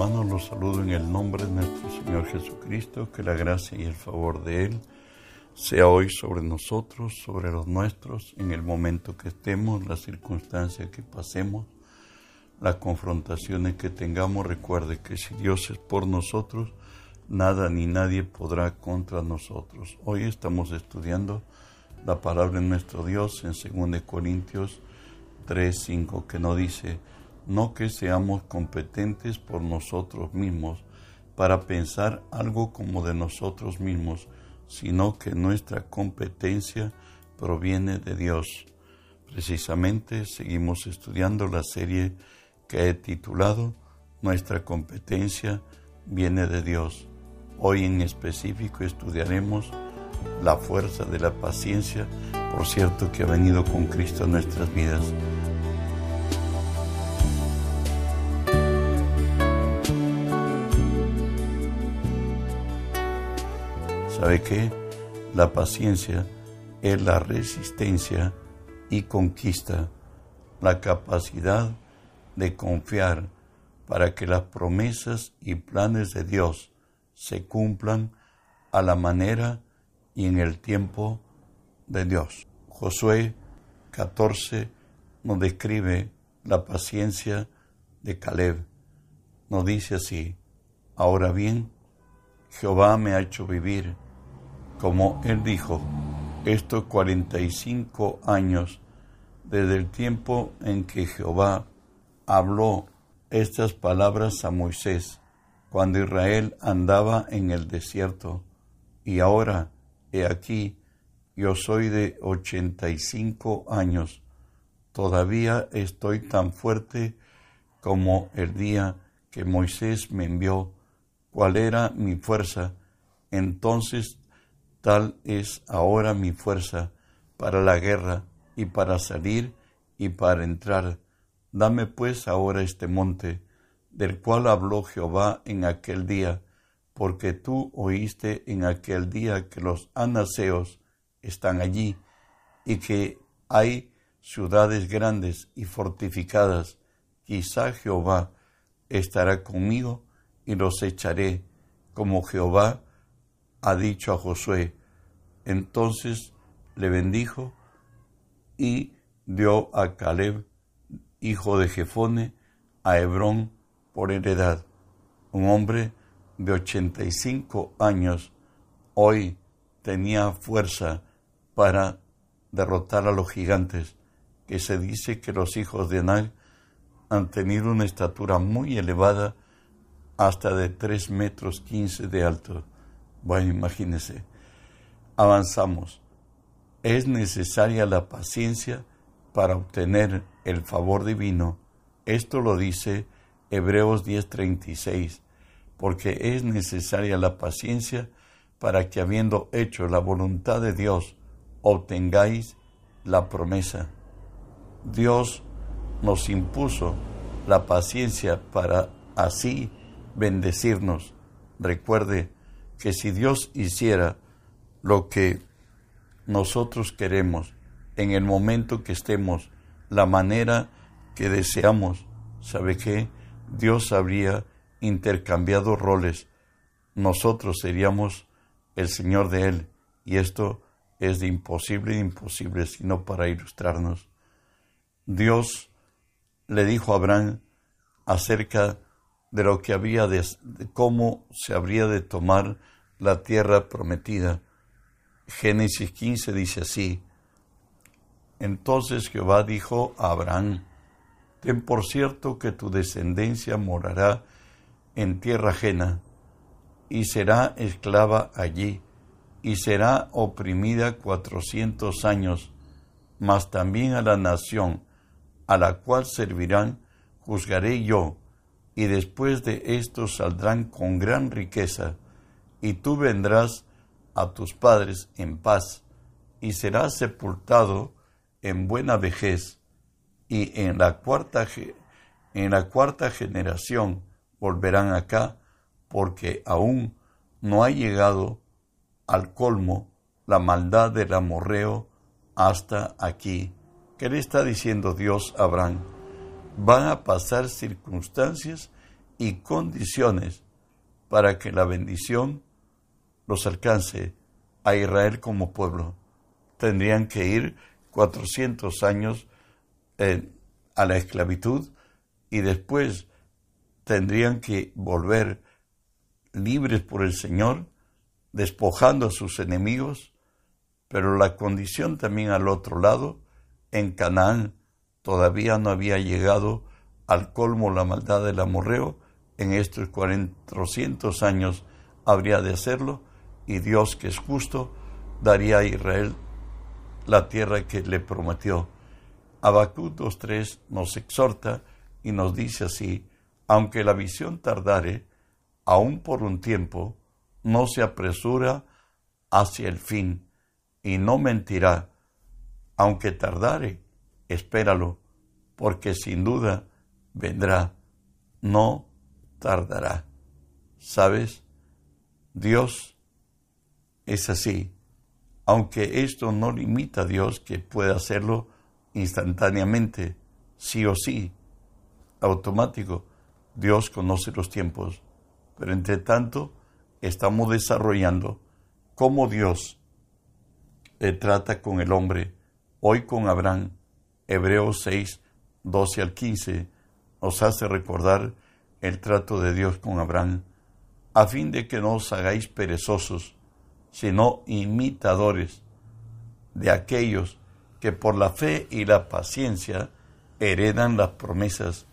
hermanos, los saludo en el nombre de nuestro Señor Jesucristo, que la gracia y el favor de Él sea hoy sobre nosotros, sobre los nuestros, en el momento que estemos, las circunstancias que pasemos, las confrontaciones que tengamos. Recuerde que si Dios es por nosotros, nada ni nadie podrá contra nosotros. Hoy estamos estudiando la palabra de nuestro Dios en 2 Corintios 3, 5, que nos dice, no que seamos competentes por nosotros mismos para pensar algo como de nosotros mismos, sino que nuestra competencia proviene de Dios. Precisamente seguimos estudiando la serie que he titulado Nuestra competencia viene de Dios. Hoy en específico estudiaremos la fuerza de la paciencia, por cierto que ha venido con Cristo a nuestras vidas. ¿Sabe qué? La paciencia es la resistencia y conquista, la capacidad de confiar para que las promesas y planes de Dios se cumplan a la manera y en el tiempo de Dios. Josué 14 nos describe la paciencia de Caleb. Nos dice así, ahora bien, Jehová me ha hecho vivir como él dijo, estos 45 años desde el tiempo en que Jehová habló estas palabras a Moisés, cuando Israel andaba en el desierto, y ahora, he aquí, yo soy de 85 años, todavía estoy tan fuerte como el día que Moisés me envió, cuál era mi fuerza, entonces Tal es ahora mi fuerza para la guerra y para salir y para entrar. Dame pues ahora este monte, del cual habló Jehová en aquel día, porque tú oíste en aquel día que los anaseos están allí y que hay ciudades grandes y fortificadas. Quizá Jehová estará conmigo y los echaré, como Jehová ha dicho a Josué. Entonces le bendijo y dio a Caleb, hijo de Jefone, a Hebrón por heredad. Un hombre de 85 años hoy tenía fuerza para derrotar a los gigantes, que se dice que los hijos de Anag han tenido una estatura muy elevada, hasta de 3 metros 15 de alto. Bueno, imagínense. Avanzamos. Es necesaria la paciencia para obtener el favor divino. Esto lo dice Hebreos 10:36, porque es necesaria la paciencia para que habiendo hecho la voluntad de Dios, obtengáis la promesa. Dios nos impuso la paciencia para así bendecirnos. Recuerde, que si Dios hiciera lo que nosotros queremos en el momento que estemos, la manera que deseamos, ¿sabe qué? Dios habría intercambiado roles. Nosotros seríamos el Señor de Él. Y esto es de imposible e imposible, sino para ilustrarnos. Dios le dijo a Abraham acerca de lo que había de, cómo se habría de tomar la tierra prometida. Génesis 15 dice así, entonces Jehová dijo a Abraham, ten por cierto que tu descendencia morará en tierra ajena, y será esclava allí, y será oprimida cuatrocientos años, mas también a la nación a la cual servirán juzgaré yo, y después de esto saldrán con gran riqueza, y tú vendrás a tus padres en paz, y serás sepultado en buena vejez, y en la cuarta, en la cuarta generación volverán acá, porque aún no ha llegado al colmo la maldad del amorreo hasta aquí. ¿Qué le está diciendo Dios a Abraham? Van a pasar circunstancias y condiciones para que la bendición los alcance a Israel como pueblo. Tendrían que ir 400 años eh, a la esclavitud y después tendrían que volver libres por el Señor, despojando a sus enemigos, pero la condición también al otro lado, en Canaán todavía no había llegado al colmo la maldad del amorreo, en estos 400 años habría de hacerlo, y Dios, que es justo, daría a Israel la tierra que le prometió. Habacuc 2.3 nos exhorta y nos dice así, aunque la visión tardare, aún por un tiempo, no se apresura hacia el fin, y no mentirá, aunque tardare, espéralo, porque sin duda vendrá, no tardará. ¿Sabes? Dios es así, aunque esto no limita a Dios que pueda hacerlo instantáneamente, sí o sí, automático. Dios conoce los tiempos, pero entre tanto estamos desarrollando cómo Dios le trata con el hombre, hoy con Abraham, Hebreos 6, 12 al 15, nos hace recordar el trato de Dios con Abraham, a fin de que no os hagáis perezosos, sino imitadores de aquellos que por la fe y la paciencia heredan las promesas,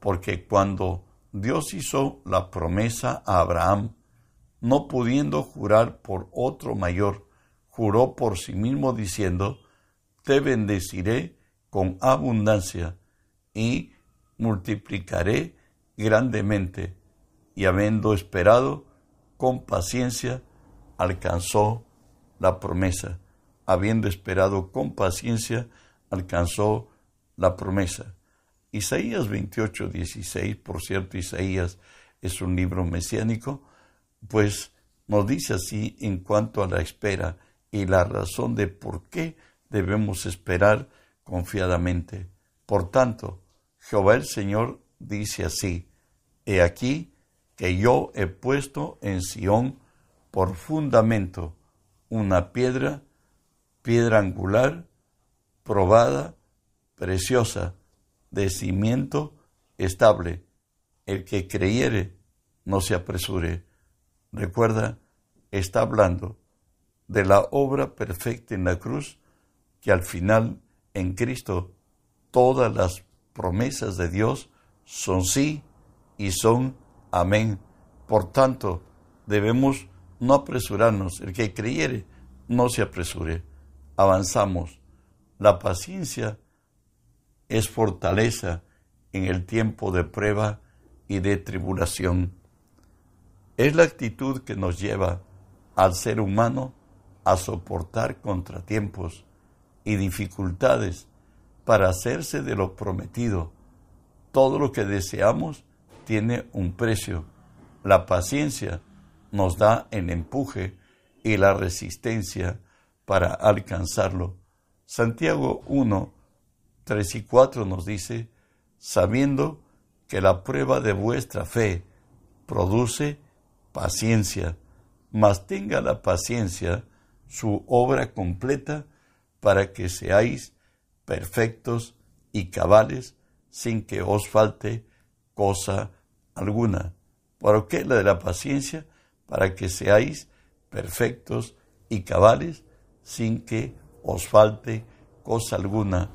porque cuando Dios hizo la promesa a Abraham, no pudiendo jurar por otro mayor, juró por sí mismo diciendo, Te bendeciré con abundancia y multiplicaré grandemente. Y habiendo esperado con paciencia, alcanzó la promesa habiendo esperado con paciencia, alcanzó la promesa. Isaías 28, 16, por cierto, Isaías es un libro mesiánico, pues nos dice así en cuanto a la espera y la razón de por qué debemos esperar confiadamente. Por tanto, Jehová el Señor dice así, He aquí que yo he puesto en Sión por fundamento una piedra piedra angular, probada, preciosa, de cimiento estable. El que creyere, no se apresure. Recuerda, está hablando de la obra perfecta en la cruz, que al final, en Cristo, todas las promesas de Dios son sí y son amén. Por tanto, debemos no apresurarnos. El que creyere, no se apresure avanzamos. La paciencia es fortaleza en el tiempo de prueba y de tribulación. Es la actitud que nos lleva al ser humano a soportar contratiempos y dificultades para hacerse de lo prometido. Todo lo que deseamos tiene un precio. La paciencia nos da el empuje y la resistencia para alcanzarlo. Santiago 1, 3 y 4 nos dice, sabiendo que la prueba de vuestra fe produce paciencia, mas tenga la paciencia su obra completa para que seáis perfectos y cabales sin que os falte cosa alguna. ¿Por qué la de la paciencia? Para que seáis perfectos y cabales sin que os falte cosa alguna.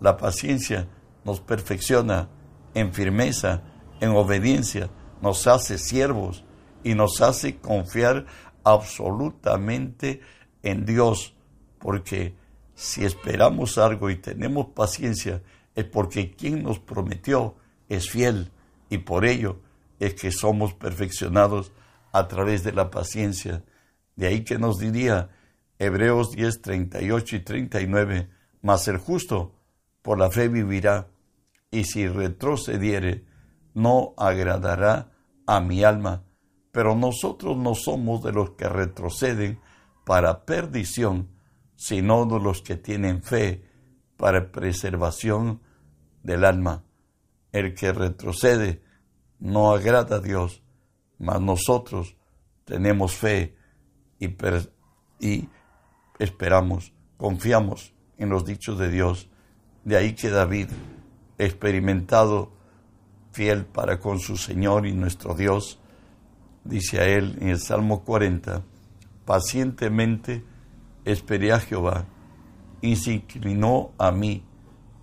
La paciencia nos perfecciona en firmeza, en obediencia, nos hace siervos y nos hace confiar absolutamente en Dios, porque si esperamos algo y tenemos paciencia, es porque quien nos prometió es fiel y por ello es que somos perfeccionados a través de la paciencia. De ahí que nos diría, Hebreos 10, 38 y 39, mas el justo por la fe vivirá, y si retrocediere, no agradará a mi alma. Pero nosotros no somos de los que retroceden para perdición, sino de los que tienen fe para preservación del alma. El que retrocede no agrada a Dios, mas nosotros tenemos fe y, y esperamos, confiamos en los dichos de Dios. De ahí que David, experimentado, fiel para con su Señor y nuestro Dios, dice a él en el Salmo 40, pacientemente esperé a Jehová y se inclinó a mí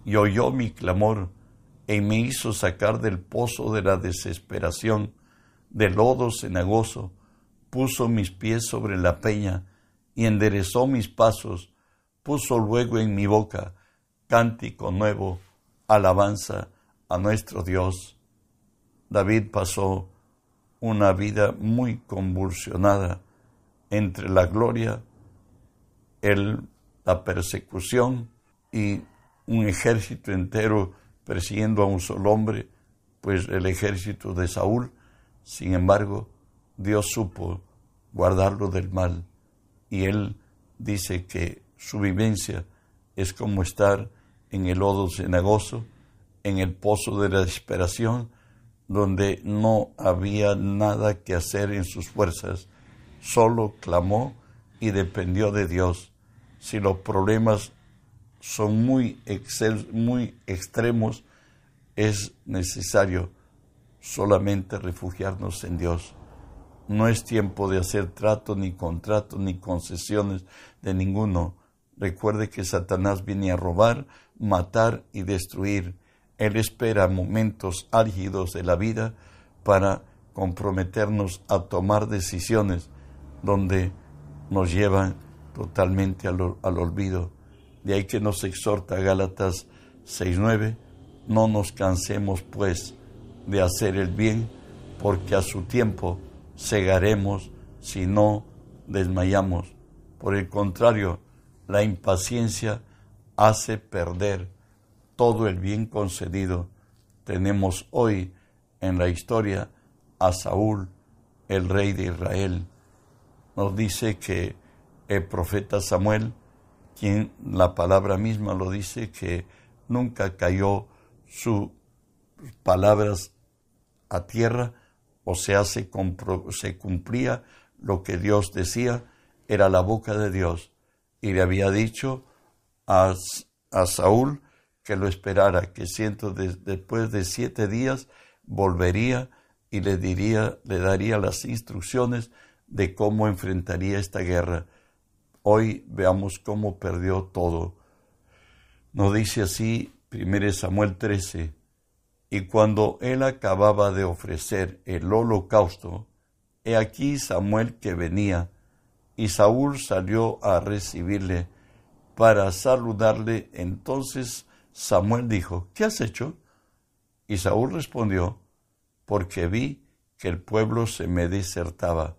y oyó mi clamor y me hizo sacar del pozo de la desesperación, del lodo cenagoso, puso mis pies sobre la peña y enderezó mis pasos, puso luego en mi boca cántico nuevo, alabanza a nuestro Dios. David pasó una vida muy convulsionada entre la gloria, el, la persecución y un ejército entero persiguiendo a un solo hombre, pues el ejército de Saúl, sin embargo, Dios supo guardarlo del mal y él dice que su vivencia es como estar en el lodo cenagoso, en el pozo de la desesperación, donde no había nada que hacer en sus fuerzas, solo clamó y dependió de Dios. Si los problemas son muy, muy extremos, es necesario solamente refugiarnos en Dios. No es tiempo de hacer trato, ni contrato, ni concesiones de ninguno. Recuerde que Satanás viene a robar, matar y destruir. Él espera momentos álgidos de la vida para comprometernos a tomar decisiones donde nos llevan totalmente al, al olvido. De ahí que nos exhorta Gálatas 6.9, no nos cansemos pues de hacer el bien, porque a su tiempo cegaremos si no desmayamos. Por el contrario, la impaciencia hace perder todo el bien concedido. Tenemos hoy en la historia a Saúl, el rey de Israel. Nos dice que el profeta Samuel quien la palabra misma lo dice, que nunca cayó sus palabras a tierra, o sea, se, se cumplía lo que Dios decía, era la boca de Dios. Y le había dicho a, a Saúl que lo esperara, que siento después de siete días volvería y le diría, le daría las instrucciones de cómo enfrentaría esta guerra. Hoy veamos cómo perdió todo. Nos dice así 1 Samuel 13, y cuando él acababa de ofrecer el holocausto, he aquí Samuel que venía, y Saúl salió a recibirle para saludarle. Entonces Samuel dijo, ¿qué has hecho? Y Saúl respondió, porque vi que el pueblo se me desertaba,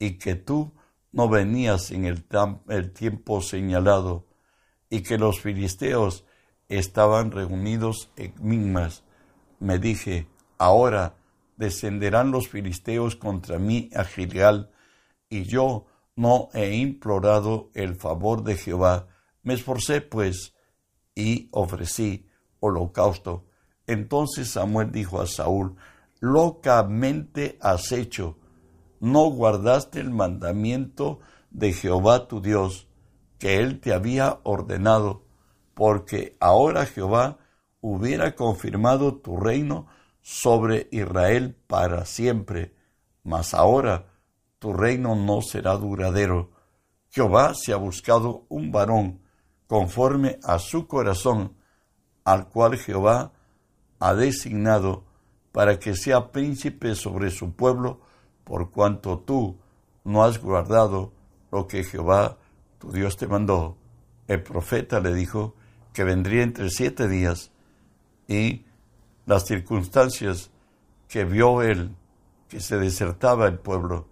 y que tú no venías en el, tiempo señalado y que los filisteos estaban reunidos en Migmas. Me dije, ahora descenderán los filisteos contra mí a Gilgal, y yo no he implorado el favor de Jehová. Me esforcé, pues, y ofrecí holocausto. Entonces Samuel dijo a Saúl, locamente has hecho, no guardaste el mandamiento de Jehová tu Dios, que él te había ordenado, porque ahora Jehová hubiera confirmado tu reino sobre Israel para siempre, mas ahora tu reino no será duradero. Jehová se ha buscado un varón conforme a su corazón, al cual Jehová ha designado para que sea príncipe sobre su pueblo, por cuanto tú no has guardado lo que Jehová tu Dios te mandó. El profeta le dijo que vendría entre siete días y las circunstancias que vio él, que se desertaba el pueblo,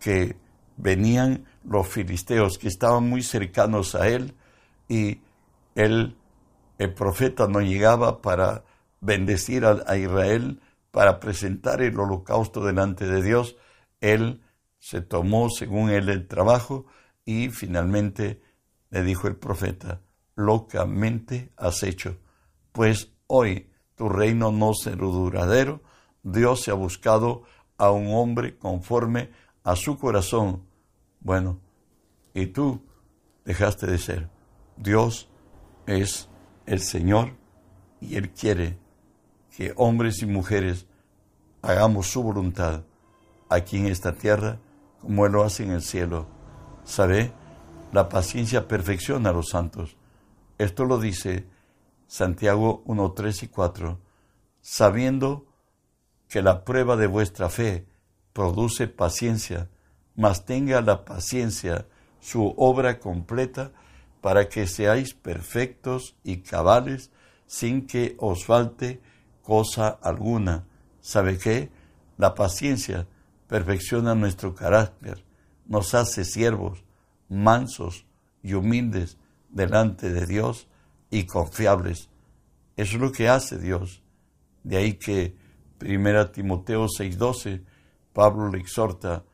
que venían los filisteos que estaban muy cercanos a él y él, el profeta no llegaba para bendecir a Israel, para presentar el holocausto delante de Dios, él se tomó según él el trabajo y finalmente le dijo el profeta, locamente has hecho, pues hoy tu reino no será duradero, Dios se ha buscado a un hombre conforme a su corazón. Bueno, y tú dejaste de ser. Dios es el Señor y Él quiere que hombres y mujeres hagamos su voluntad aquí en esta tierra como lo hace en el cielo. ¿Sabe? La paciencia perfecciona a los santos. Esto lo dice Santiago 1, 3 y 4, sabiendo que la prueba de vuestra fe produce paciencia, mas tenga la paciencia su obra completa para que seáis perfectos y cabales sin que os falte cosa alguna. ¿Sabe qué? La paciencia perfecciona nuestro carácter, nos hace siervos, mansos y humildes delante de Dios y confiables. Eso es lo que hace Dios. De ahí que 1 Timoteo 6:12, Pablo le exhorta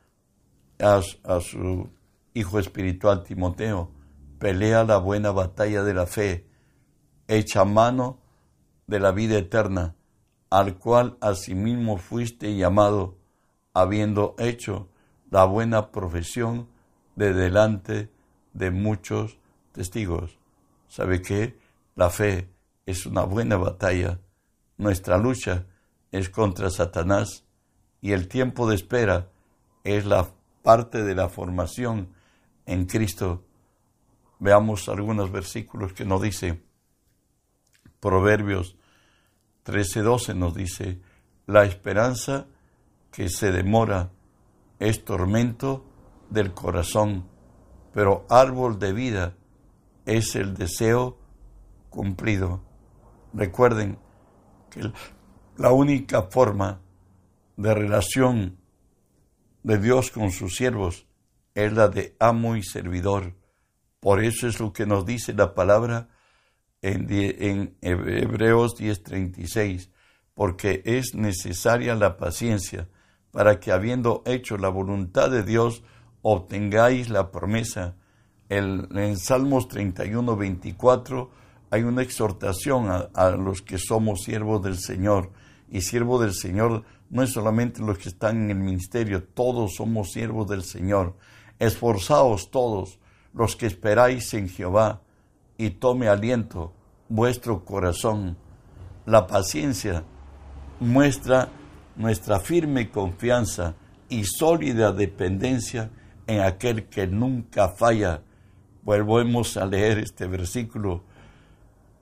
a, a su hijo espiritual Timoteo, pelea la buena batalla de la fe, echa mano de la vida eterna, al cual asimismo fuiste llamado, habiendo hecho la buena profesión de delante de muchos testigos. ¿Sabe qué? La fe es una buena batalla. Nuestra lucha es contra Satanás y el tiempo de espera es la parte de la formación en Cristo. Veamos algunos versículos que nos dice. Proverbios 13:12 nos dice, la esperanza que se demora es tormento del corazón, pero árbol de vida es el deseo cumplido. Recuerden que la única forma de relación de Dios con sus siervos es la de amo y servidor. Por eso es lo que nos dice la palabra en, Hebreos 10:36, porque es necesaria la paciencia para que habiendo hecho la voluntad de Dios, obtengáis la promesa. El, en Salmos 31, 24 hay una exhortación a, a, los que somos siervos del Señor. Y siervo del Señor no es solamente los que están en el ministerio, todos somos siervos del Señor. Esforzaos todos los que esperáis en Jehová y tome aliento vuestro corazón. La paciencia muestra nuestra firme confianza y sólida dependencia en aquel que nunca falla. Volvemos a leer este versículo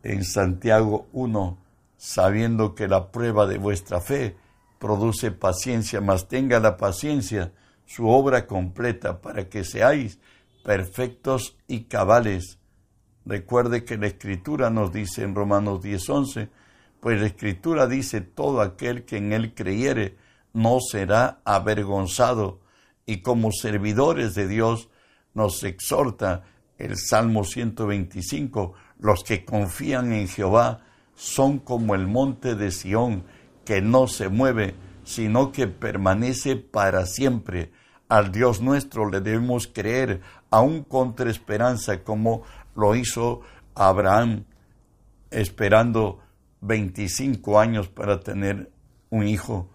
en Santiago 1, sabiendo que la prueba de vuestra fe produce paciencia, mas tenga la paciencia su obra completa para que seáis perfectos y cabales. Recuerde que la Escritura nos dice en Romanos 10:11, pues la Escritura dice, todo aquel que en él creyere no será avergonzado. Y como servidores de Dios nos exhorta el Salmo 125, los que confían en Jehová son como el monte de Sión, que no se mueve, sino que permanece para siempre. Al Dios nuestro le debemos creer, aun contra esperanza, como lo hizo Abraham, esperando 25 años para tener un hijo.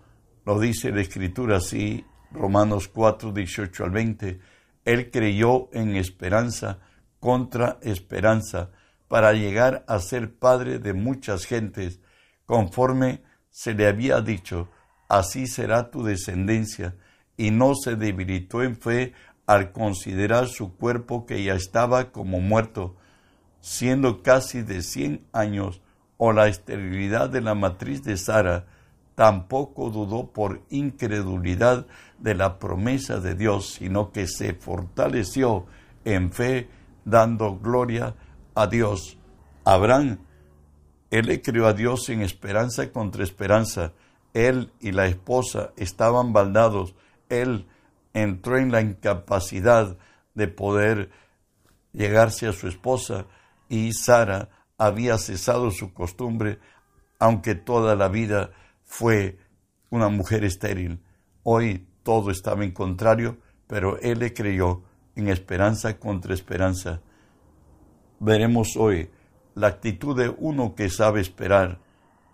Lo dice la Escritura así, Romanos 4, 18 al 20. Él creyó en esperanza contra esperanza para llegar a ser padre de muchas gentes, conforme se le había dicho, así será tu descendencia, y no se debilitó en fe al considerar su cuerpo que ya estaba como muerto, siendo casi de cien años, o la esterilidad de la matriz de Sara, tampoco dudó por incredulidad de la promesa de Dios, sino que se fortaleció en fe, dando gloria a Dios. Abraham, él le creó a Dios en esperanza contra esperanza. Él y la esposa estaban baldados. Él entró en la incapacidad de poder llegarse a su esposa y Sara había cesado su costumbre, aunque toda la vida fue una mujer estéril. Hoy todo estaba en contrario, pero él le creyó en esperanza contra esperanza. Veremos hoy la actitud de uno que sabe esperar.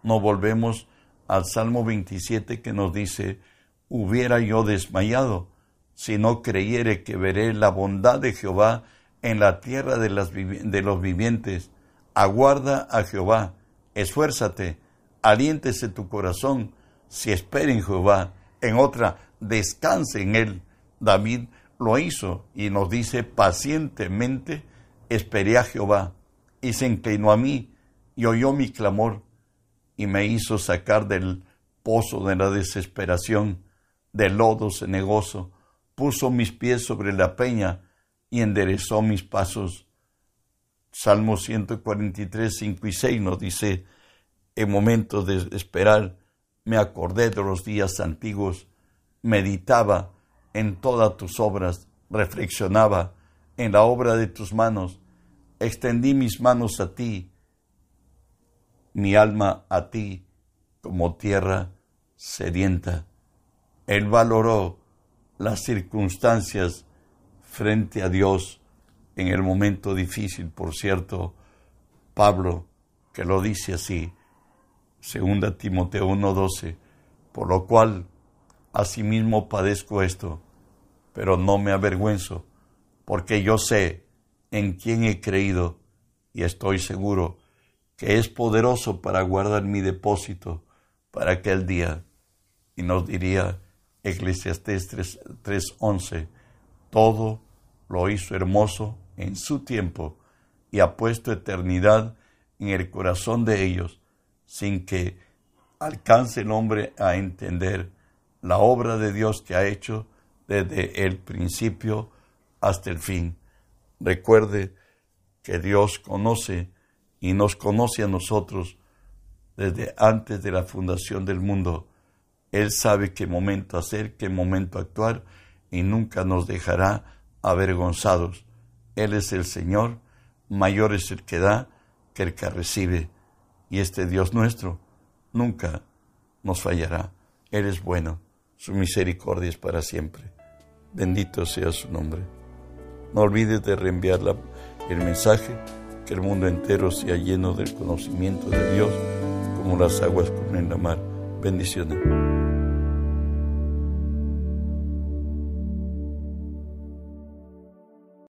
No volvemos al Salmo 27 que nos dice, hubiera yo desmayado si no creyere que veré la bondad de Jehová en la tierra de, los vivientes. Aguarda a Jehová, esfuérzate, aliéntese tu corazón, si espera en Jehová. En otra, descanse en él. David lo hizo y nos dice pacientemente, esperé a Jehová y se inclinó a mí y oyó mi clamor y me hizo sacar del pozo de la desesperación, del lodo cenegoso, puso mis pies sobre la peña y enderezó mis pasos. Salmo 143, 5 y 6 nos dice, en momentos de esperar, me acordé de los días antiguos, meditaba en todas tus obras, reflexionaba en la obra de tus manos, extendí mis manos a ti, mi alma a ti, como tierra sedienta. Él valoró las circunstancias frente a Dios en el momento difícil, por cierto, Pablo, que lo dice así, segunda Timoteo 1:12, por lo cual asimismo padezco esto, pero no me avergüenzo, porque yo sé en quién he creído y estoy seguro que es poderoso para guardar mi depósito para aquel día. Y nos diría Eclesiastés 3:11, todo lo hizo hermoso en su tiempo y ha puesto eternidad en el corazón de ellos, sin que alcance el hombre a entender la obra de Dios que ha hecho desde el principio hasta el fin. Recuerde que Dios conoce y nos conoce a nosotros desde antes de la fundación del mundo. Él sabe qué momento hacer, qué momento actuar y nunca nos dejará avergonzados. Él es el Señor, mayor es el que da que el que recibe. Y este Dios nuestro nunca nos fallará. Él es bueno su misericordia es para siempre. Bendito sea su nombre. No olvides de reenviar el mensaje, que el mundo entero sea lleno del conocimiento de Dios, como las aguas en la mar. Bendiciones.